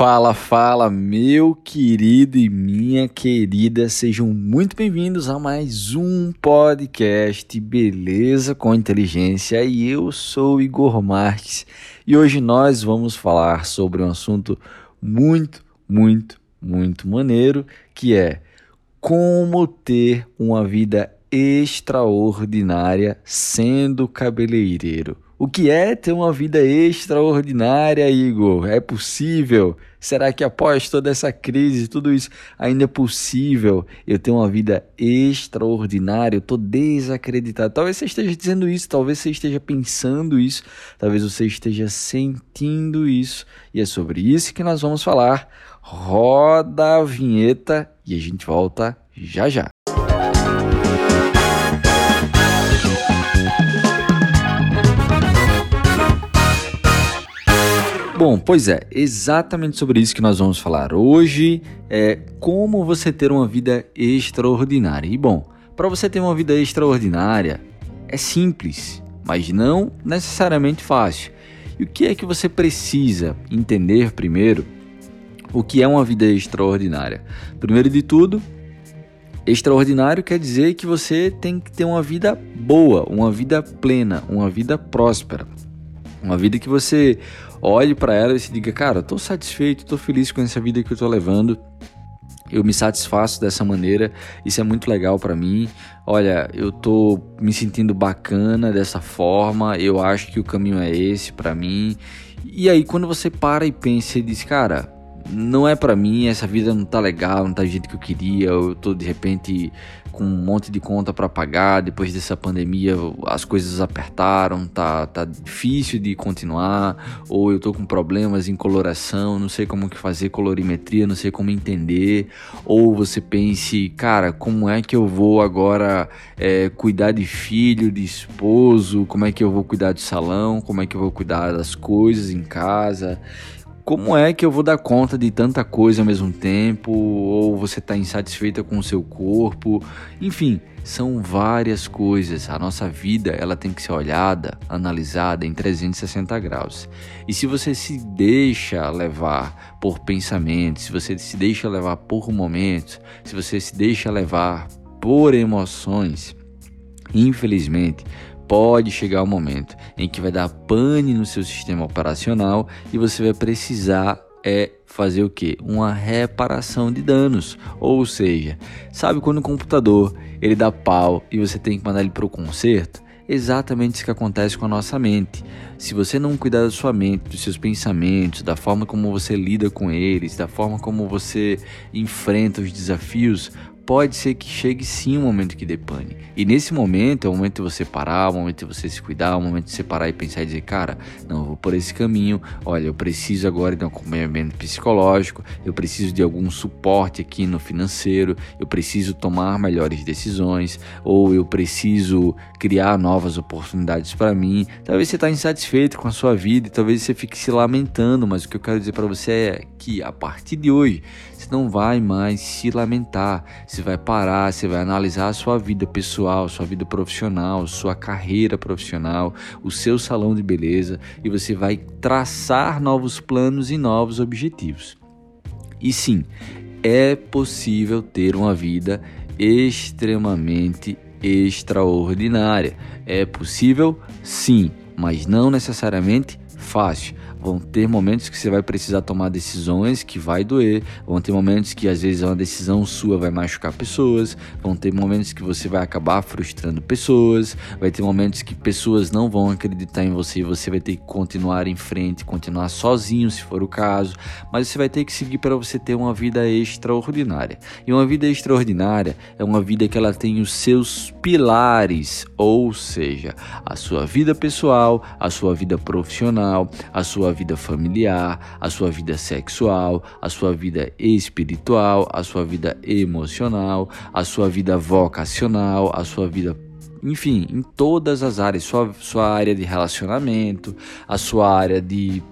Fala, fala, meu querido e minha querida, sejam muito bem-vindos a mais um podcast Beleza com Inteligência. E eu sou Igor Marques e hoje nós vamos falar sobre um assunto muito, muito, muito maneiro que é como ter uma vida extraordinária sendo cabeleireiro. O que é ter uma vida extraordinária, Igor? É possível? Será que após toda essa crise, tudo isso, ainda é possível eu ter uma vida extraordinária? Eu estou desacreditado. Talvez você esteja dizendo isso, talvez você esteja pensando isso, talvez você esteja sentindo isso. E é sobre isso que nós vamos falar. Roda a vinheta e a gente volta já já. Bom, pois é, exatamente sobre isso que nós vamos falar hoje. É como você ter uma vida extraordinária. E bom, para você ter uma vida extraordinária é simples, mas não necessariamente fácil. E o que é que você precisa entender primeiro? O que é uma vida extraordinária? Primeiro de tudo, extraordinário quer dizer que você tem que ter uma vida boa, uma vida plena, uma vida próspera. Uma vida que você olhe para ela e se diga, cara, estou satisfeito, estou feliz com essa vida que eu estou levando. Eu me satisfaço dessa maneira, isso é muito legal para mim. Olha, eu tô me sentindo bacana dessa forma, eu acho que o caminho é esse para mim. E aí quando você para e pensa e diz, cara, não é para mim, essa vida não tá legal, não tá do jeito que eu queria, eu tô de repente com um monte de conta para pagar, depois dessa pandemia as coisas apertaram, tá, tá difícil de continuar, ou eu tô com problemas em coloração, não sei como que fazer colorimetria, não sei como entender, ou você pense, cara, como é que eu vou agora é, cuidar de filho, de esposo, como é que eu vou cuidar de salão, como é que eu vou cuidar das coisas em casa, como é que eu vou dar conta de tanta coisa ao mesmo tempo? Ou você está insatisfeita com o seu corpo? Enfim, são várias coisas. A nossa vida ela tem que ser olhada, analisada em 360 graus. E se você se deixa levar por pensamentos, se você se deixa levar por momentos, se você se deixa levar por emoções, infelizmente pode chegar o um momento em que vai dar pane no seu sistema operacional e você vai precisar é fazer o que? Uma reparação de danos. Ou seja, sabe quando o computador ele dá pau e você tem que mandar ele para o conserto? Exatamente isso que acontece com a nossa mente. Se você não cuidar da sua mente, dos seus pensamentos, da forma como você lida com eles, da forma como você enfrenta os desafios, pode ser que chegue sim um momento que depane. E nesse momento é o momento de você parar, é o momento de você se cuidar, é o momento de você parar e pensar e dizer, cara, não, eu vou por esse caminho, olha, eu preciso agora de um acompanhamento psicológico, eu preciso de algum suporte aqui no financeiro, eu preciso tomar melhores decisões, ou eu preciso criar novas oportunidades para mim. Talvez você está insatisfeito com a sua vida e talvez você fique se lamentando, mas o que eu quero dizer para você é que a partir de hoje você não vai mais se lamentar, você vai parar, você vai analisar a sua vida pessoal, sua vida profissional, sua carreira profissional, o seu salão de beleza e você vai traçar novos planos e novos objetivos. E sim, é possível ter uma vida extremamente extraordinária. É possível? Sim, mas não necessariamente fácil. Vão ter momentos que você vai precisar tomar decisões que vai doer, vão ter momentos que às vezes uma decisão sua vai machucar pessoas, vão ter momentos que você vai acabar frustrando pessoas, vai ter momentos que pessoas não vão acreditar em você e você vai ter que continuar em frente, continuar sozinho se for o caso, mas você vai ter que seguir para você ter uma vida extraordinária. E uma vida extraordinária é uma vida que ela tem os seus pilares, ou seja, a sua vida pessoal, a sua vida profissional, a sua sua vida familiar, a sua vida sexual, a sua vida espiritual, a sua vida emocional, a sua vida vocacional, a sua vida enfim, em todas as áreas, sua, sua área de relacionamento, a sua área de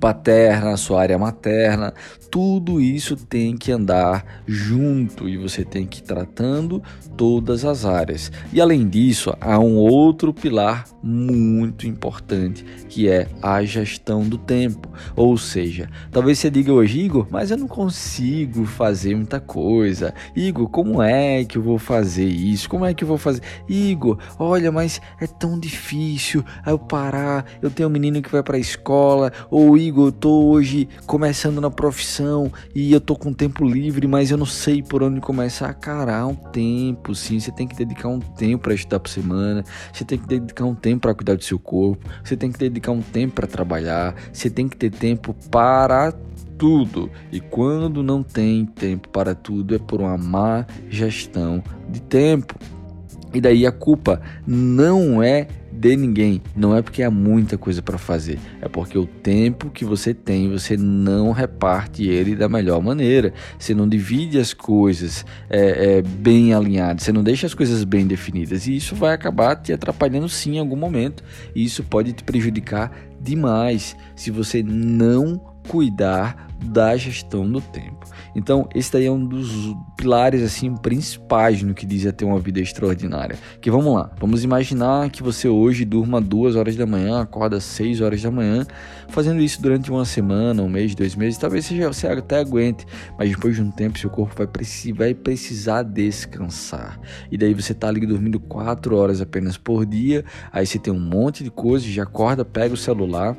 paterna, a sua área materna, tudo isso tem que andar junto e você tem que ir tratando todas as áreas. E além disso, há um outro pilar muito importante, que é a gestão do tempo. Ou seja, talvez você diga hoje, Igor, mas eu não consigo fazer muita coisa. Igor, como é que eu vou fazer isso? Como é que eu vou fazer? Igor, olha, mas é tão difícil eu parar. Eu tenho um menino que vai para a escola, ou Igor, eu tô hoje começando na profissão e eu tô com tempo livre, mas eu não sei por onde começar. Cara, há um tempo, sim. Você tem que dedicar um tempo para estudar por semana. Você tem que dedicar um tempo para cuidar do seu corpo. Você tem que dedicar um tempo para trabalhar. Você tem que ter tempo para tudo. E quando não tem tempo para tudo, é por uma má gestão de tempo. E daí a culpa não é de ninguém, não é porque há muita coisa para fazer, é porque o tempo que você tem você não reparte ele da melhor maneira, você não divide as coisas é, é, bem alinhadas, você não deixa as coisas bem definidas. E isso vai acabar te atrapalhando sim em algum momento. E isso pode te prejudicar demais. Se você não cuidar da gestão do tempo. Então, esse daí é um dos pilares assim principais no que diz a ter uma vida extraordinária. Que vamos lá, vamos imaginar que você hoje durma duas horas da manhã, acorda seis horas da manhã, fazendo isso durante uma semana, um mês, dois meses, talvez seja, você até aguente, mas depois de um tempo seu corpo vai, precisar, vai precisar descansar. E daí você tá ali dormindo quatro horas apenas por dia, aí você tem um monte de coisas, já acorda, pega o celular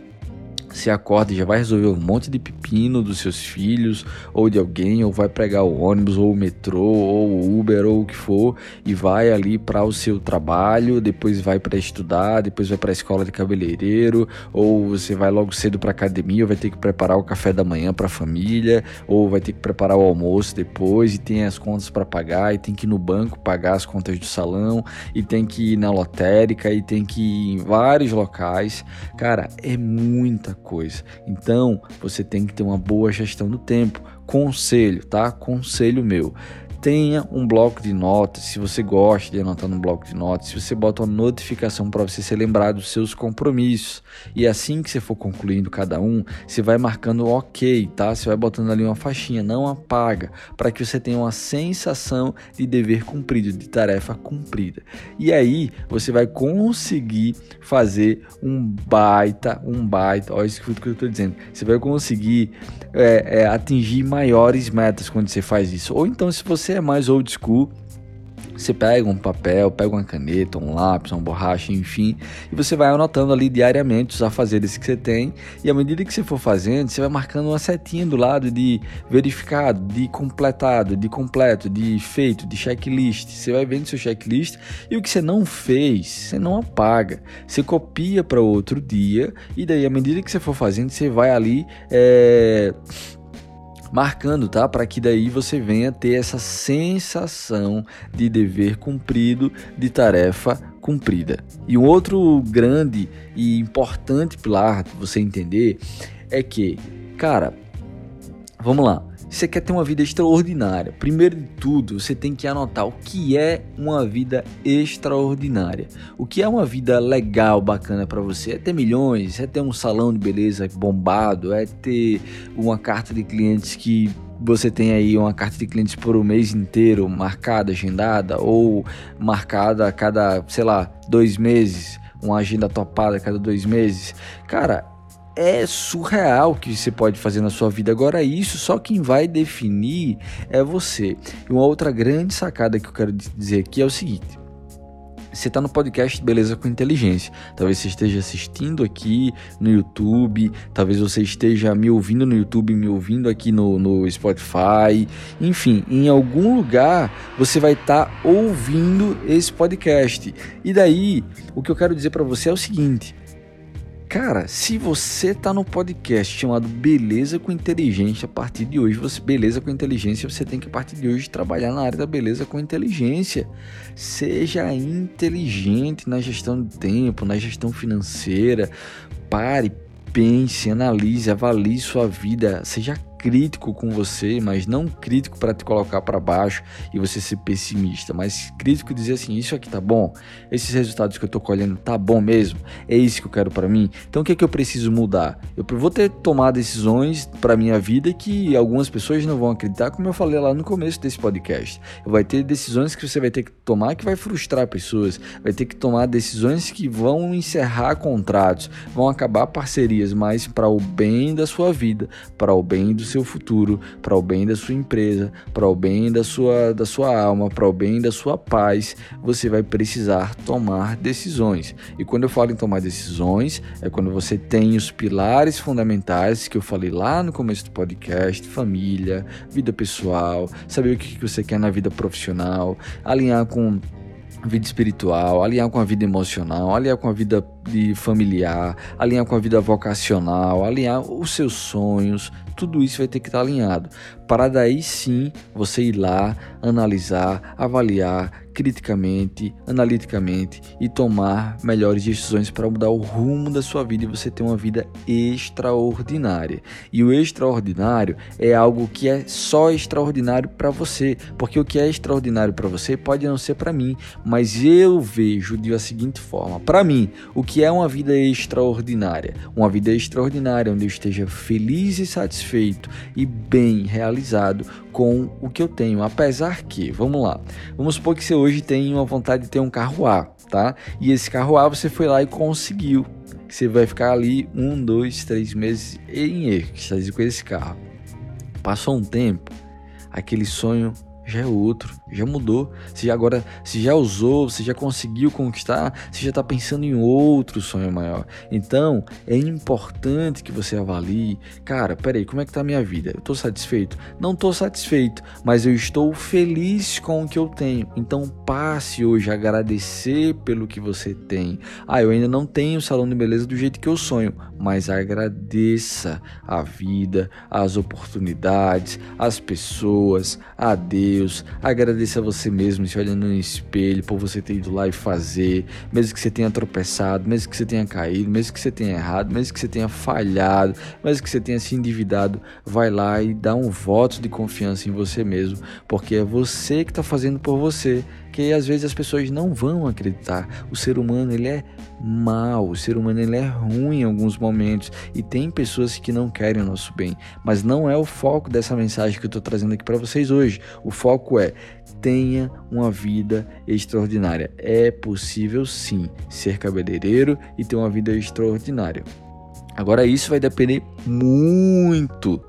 se acorda e já vai resolver um monte de pepino dos seus filhos ou de alguém, ou vai pegar o ônibus ou o metrô ou o Uber ou o que for e vai ali para o seu trabalho, depois vai para estudar, depois vai para a escola de cabeleireiro, ou você vai logo cedo para academia, vai ter que preparar o café da manhã para a família, ou vai ter que preparar o almoço depois e tem as contas para pagar e tem que ir no banco pagar as contas do salão e tem que ir na lotérica e tem que ir em vários locais. Cara, é muita coisa. Então, você tem que ter uma boa gestão do tempo. Conselho, tá? Conselho meu tenha um bloco de notas, se você gosta de anotar no bloco de notas, se você bota uma notificação para você ser lembrado dos seus compromissos. E assim que você for concluindo cada um, você vai marcando OK, tá? Você vai botando ali uma faixinha, não apaga, para que você tenha uma sensação de dever cumprido, de tarefa cumprida. E aí você vai conseguir fazer um baita, um baita, olha isso que eu estou dizendo, você vai conseguir é, é, atingir maiores metas quando você faz isso. Ou então, se você é mais old school, você pega um papel, pega uma caneta, um lápis, uma borracha, enfim, e você vai anotando ali diariamente os afazeres que você tem, e à medida que você for fazendo, você vai marcando uma setinha do lado de verificado, de completado, de completo, de feito, de checklist. Você vai vendo seu checklist e o que você não fez, você não apaga. Você copia para outro dia, e daí à medida que você for fazendo, você vai ali é, marcando, tá? Para que daí você venha ter essa sensação de dever cumprido, de tarefa cumprida. E um outro grande e importante pilar você entender é que, cara, vamos lá. Você quer ter uma vida extraordinária. Primeiro de tudo, você tem que anotar o que é uma vida extraordinária. O que é uma vida legal, bacana para você? É ter milhões, é ter um salão de beleza bombado, é ter uma carta de clientes que você tem aí uma carta de clientes por um mês inteiro marcada, agendada, ou marcada a cada, sei lá, dois meses, uma agenda topada a cada dois meses. Cara, é surreal o que você pode fazer na sua vida. Agora, isso só quem vai definir é você. E uma outra grande sacada que eu quero dizer aqui é o seguinte. Você está no podcast Beleza com Inteligência. Talvez você esteja assistindo aqui no YouTube, talvez você esteja me ouvindo no YouTube, me ouvindo aqui no, no Spotify. Enfim, em algum lugar você vai estar tá ouvindo esse podcast. E daí, o que eu quero dizer para você é o seguinte: Cara, se você tá no podcast chamado Beleza com Inteligência, a partir de hoje, você beleza com inteligência, você tem que a partir de hoje trabalhar na área da beleza com inteligência. Seja inteligente na gestão do tempo, na gestão financeira. Pare, pense, analise, avalie sua vida, seja crítico com você, mas não crítico para te colocar para baixo e você ser pessimista, mas crítico dizer assim, isso aqui tá bom, esses resultados que eu tô colhendo tá bom mesmo, é isso que eu quero para mim. Então o que é que eu preciso mudar? Eu vou ter que tomar decisões para minha vida que algumas pessoas não vão acreditar, como eu falei lá no começo desse podcast. Vai ter decisões que você vai ter que tomar que vai frustrar pessoas, vai ter que tomar decisões que vão encerrar contratos, vão acabar parcerias, mas para o bem da sua vida, para o bem do seu futuro, para o bem da sua empresa, para o bem da sua, da sua alma, para o bem da sua paz, você vai precisar tomar decisões. E quando eu falo em tomar decisões, é quando você tem os pilares fundamentais que eu falei lá no começo do podcast: família, vida pessoal, saber o que você quer na vida profissional, alinhar com vida espiritual, alinhar com a vida emocional, alinhar com a vida de familiar, alinhar com a vida vocacional, alinhar os seus sonhos, tudo isso vai ter que estar alinhado para daí sim você ir lá, analisar, avaliar criticamente, analiticamente e tomar melhores decisões para mudar o rumo da sua vida e você ter uma vida extraordinária. E o extraordinário é algo que é só extraordinário para você, porque o que é extraordinário para você pode não ser para mim, mas eu vejo de seguinte forma: para mim, o que é uma vida extraordinária? Uma vida extraordinária onde eu esteja feliz e satisfeito e bem realizado com o que eu tenho. Apesar que, vamos lá, vamos supor que você hoje tem uma vontade de ter um carro A, tá? E esse carro A você foi lá e conseguiu. Você vai ficar ali um, dois, três meses em êxtase com esse carro. Passou um tempo, aquele sonho já é outro, já mudou. Você já agora, se já usou, você já conseguiu conquistar, você já está pensando em outro sonho maior. Então, é importante que você avalie, cara, peraí, como é que tá a minha vida? Eu estou satisfeito? Não estou satisfeito, mas eu estou feliz com o que eu tenho. Então, passe hoje a agradecer pelo que você tem. Ah, eu ainda não tenho o salão de beleza do jeito que eu sonho, mas agradeça a vida, as oportunidades, as pessoas, a Deus Deus, agradeça a você mesmo, se olhando no espelho, por você ter ido lá e fazer, mesmo que você tenha tropeçado, mesmo que você tenha caído, mesmo que você tenha errado, mesmo que você tenha falhado, mesmo que você tenha se endividado, vai lá e dá um voto de confiança em você mesmo, porque é você que está fazendo por você porque às vezes as pessoas não vão acreditar. O ser humano ele é mal, o ser humano ele é ruim em alguns momentos e tem pessoas que não querem o nosso bem, mas não é o foco dessa mensagem que eu estou trazendo aqui para vocês hoje. O foco é tenha uma vida extraordinária. É possível sim ser cabeleireiro e ter uma vida extraordinária. Agora isso vai depender muito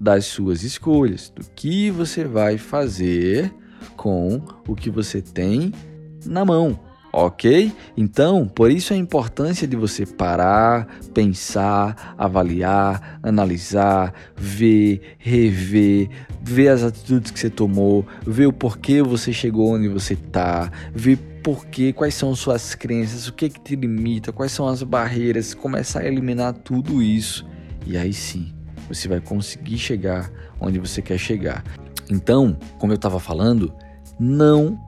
das suas escolhas, do que você vai fazer com o que você tem na mão, ok? Então, por isso a importância de você parar, pensar, avaliar, analisar, ver, rever, ver as atitudes que você tomou, ver o porquê você chegou onde você está, ver porquê, quais são suas crenças, o que, que te limita, quais são as barreiras, começar a eliminar tudo isso e aí sim você vai conseguir chegar onde você quer chegar. Então, como eu estava falando, não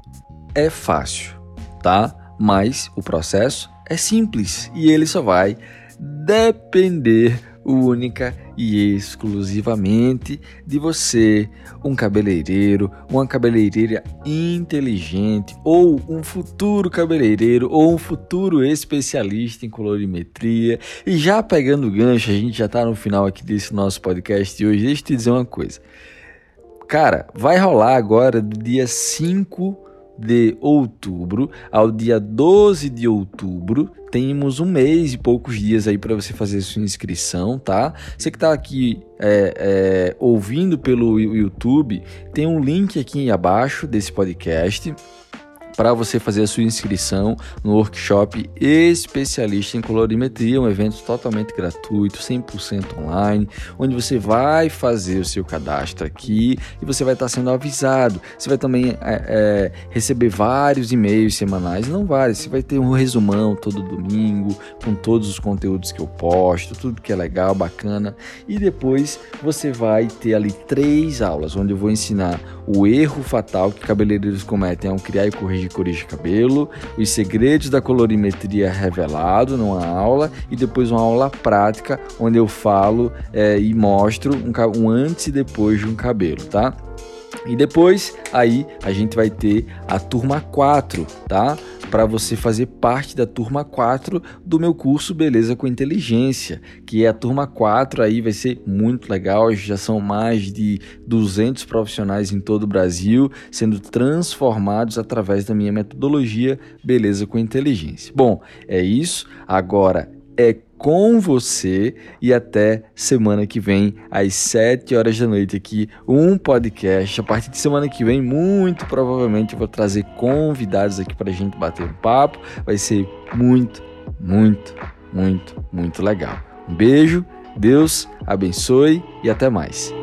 é fácil, tá? Mas o processo é simples e ele só vai depender única e exclusivamente de você, um cabeleireiro, uma cabeleireira inteligente ou um futuro cabeleireiro ou um futuro especialista em colorimetria. E já pegando o gancho, a gente já está no final aqui desse nosso podcast de hoje. Deixa eu te dizer uma coisa. Cara, vai rolar agora do dia 5 de outubro ao dia 12 de outubro. Temos um mês e poucos dias aí para você fazer sua inscrição, tá? Você que está aqui é, é, ouvindo pelo YouTube, tem um link aqui abaixo desse podcast para você fazer a sua inscrição no workshop especialista em colorimetria, um evento totalmente gratuito, 100% online, onde você vai fazer o seu cadastro aqui e você vai estar sendo avisado. Você vai também é, é, receber vários e-mails semanais, não vários, você vai ter um resumão todo domingo com todos os conteúdos que eu posto, tudo que é legal, bacana, e depois você vai ter ali três aulas onde eu vou ensinar o erro fatal que cabeleireiros cometem ao criar e corrigir de corrigir cabelo, os segredos da colorimetria revelado numa aula e depois uma aula prática onde eu falo é, e mostro um, um antes e depois de um cabelo, tá? E depois aí a gente vai ter a turma 4, tá? Para você fazer parte da turma 4 do meu curso Beleza com Inteligência, que é a turma 4 aí vai ser muito legal, já são mais de 200 profissionais em todo o Brasil sendo transformados através da minha metodologia Beleza com Inteligência. Bom, é isso. Agora é com você e até semana que vem às 7 horas da noite aqui um podcast. A partir de semana que vem, muito provavelmente eu vou trazer convidados aqui para a gente bater um papo. Vai ser muito, muito, muito, muito legal. Um beijo, Deus abençoe e até mais.